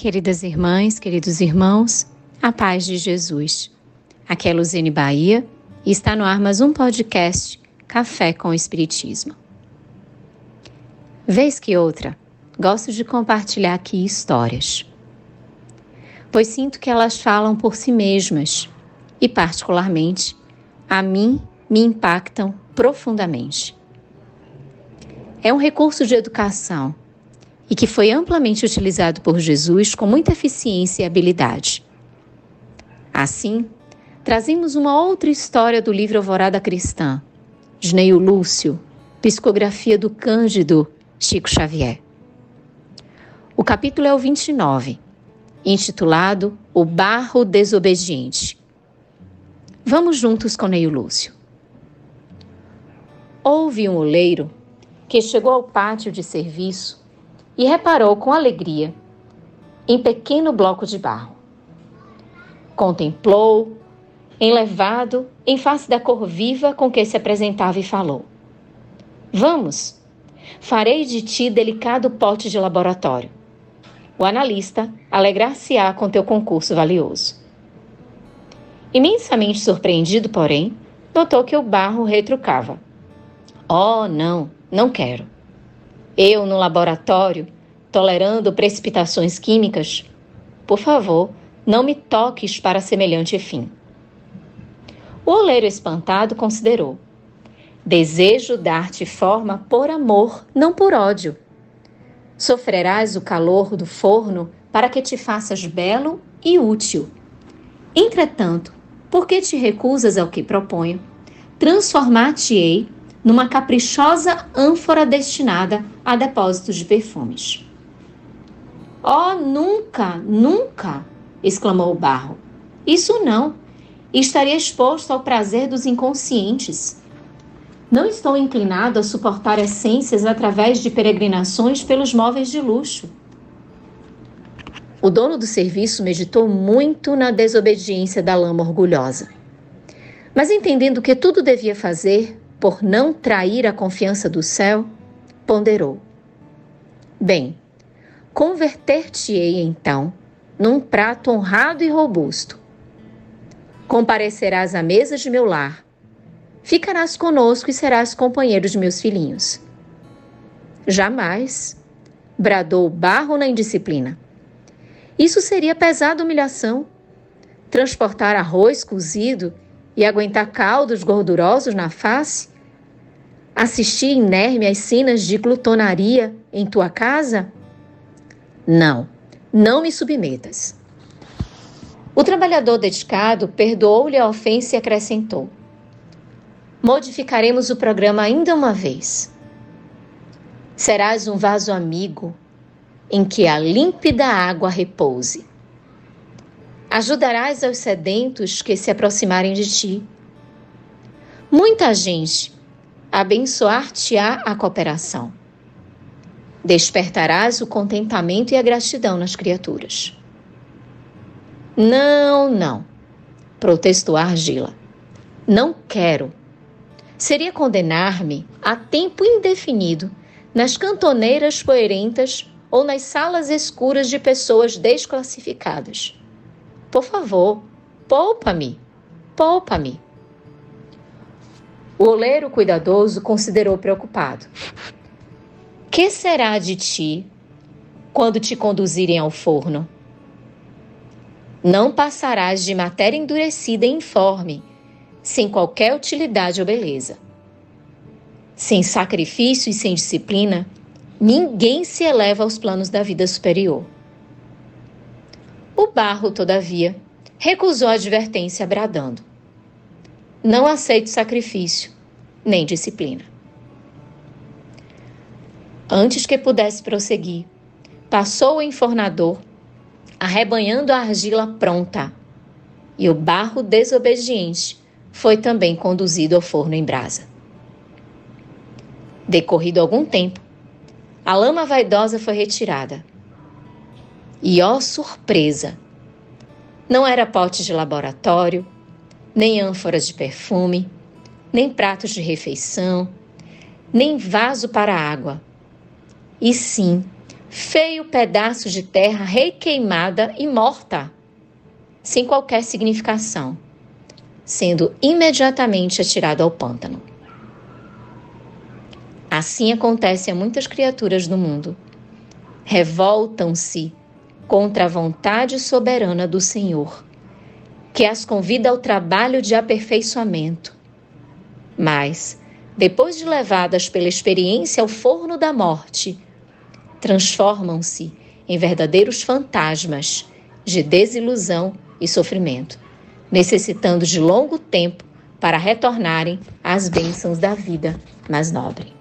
Queridas irmãs, queridos irmãos, a paz de Jesus. Aqui é Luzene Bahia e está no ar mais um podcast Café com Espiritismo. Vez que outra, gosto de compartilhar aqui histórias, pois sinto que elas falam por si mesmas e, particularmente, a mim me impactam profundamente. É um recurso de educação e que foi amplamente utilizado por Jesus com muita eficiência e habilidade. Assim, trazemos uma outra história do livro Alvorada Cristã, de Lúcio, psicografia do Cândido Chico Xavier. O capítulo é o 29, intitulado O Barro Desobediente. Vamos juntos com Neio Lúcio. Houve um oleiro que chegou ao pátio de serviço e reparou com alegria em pequeno bloco de barro. Contemplou, enlevado, em face da cor viva com que se apresentava e falou: Vamos, farei de ti delicado pote de laboratório. O analista alegrar-se-á com teu concurso valioso. Imensamente surpreendido, porém, notou que o barro retrucava: Oh, não, não quero. Eu, no laboratório, tolerando precipitações químicas, por favor, não me toques para semelhante fim. O oleiro espantado considerou: Desejo dar-te forma por amor, não por ódio. Sofrerás o calor do forno para que te faças belo e útil. Entretanto, por que te recusas ao que proponho? Transformar-te-ei numa caprichosa ânfora destinada a depósitos de perfumes. Oh, nunca, nunca! exclamou o barro. Isso não. Estaria exposto ao prazer dos inconscientes. Não estou inclinado a suportar essências através de peregrinações pelos móveis de luxo. O dono do serviço meditou muito na desobediência da lama orgulhosa. Mas entendendo que tudo devia fazer por não trair a confiança do céu, ponderou: Bem, converter-te-ei então num prato honrado e robusto. Comparecerás à mesa de meu lar, ficarás conosco e serás companheiro de meus filhinhos. Jamais, bradou o barro na indisciplina. Isso seria pesada humilhação. Transportar arroz cozido e aguentar caldos gordurosos na face? Assistir inerme às cenas de glutonaria em tua casa? Não, não me submetas. O trabalhador dedicado perdoou-lhe a ofensa e acrescentou: Modificaremos o programa ainda uma vez. Serás um vaso amigo em que a límpida água repouse. Ajudarás aos sedentos que se aproximarem de ti. Muita gente abençoar-te-á a cooperação. Despertarás o contentamento e a gratidão nas criaturas. Não, não, protestou argila. Não quero. Seria condenar-me a tempo indefinido nas cantoneiras poeirentas ou nas salas escuras de pessoas desclassificadas. Por favor, poupa-me, poupa-me. O oleiro cuidadoso considerou preocupado. Que será de ti quando te conduzirem ao forno? Não passarás de matéria endurecida e informe, sem qualquer utilidade ou beleza. Sem sacrifício e sem disciplina, ninguém se eleva aos planos da vida superior. O barro, todavia, recusou a advertência, bradando: não aceito sacrifício, nem disciplina. Antes que pudesse prosseguir, passou o enfornador, arrebanhando a argila pronta, e o barro desobediente foi também conduzido ao forno em brasa. Decorrido algum tempo, a lama vaidosa foi retirada. E ó surpresa! Não era pote de laboratório, nem ânforas de perfume, nem pratos de refeição, nem vaso para água, e sim feio pedaço de terra requeimada e morta, sem qualquer significação, sendo imediatamente atirado ao pântano. Assim acontece a muitas criaturas do mundo. Revoltam-se contra a vontade soberana do Senhor, que as convida ao trabalho de aperfeiçoamento. Mas, depois de levadas pela experiência ao forno da morte, transformam-se em verdadeiros fantasmas de desilusão e sofrimento, necessitando de longo tempo para retornarem às bênçãos da vida mais nobre.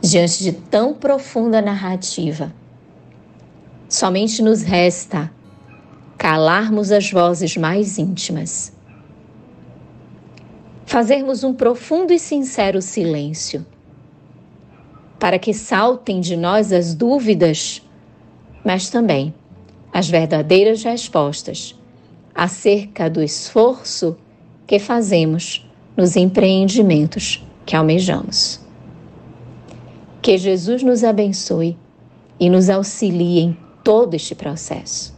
Diante de tão profunda narrativa, somente nos resta calarmos as vozes mais íntimas, fazermos um profundo e sincero silêncio para que saltem de nós as dúvidas, mas também as verdadeiras respostas acerca do esforço que fazemos nos empreendimentos que almejamos. Que Jesus nos abençoe e nos auxilie em todo este processo.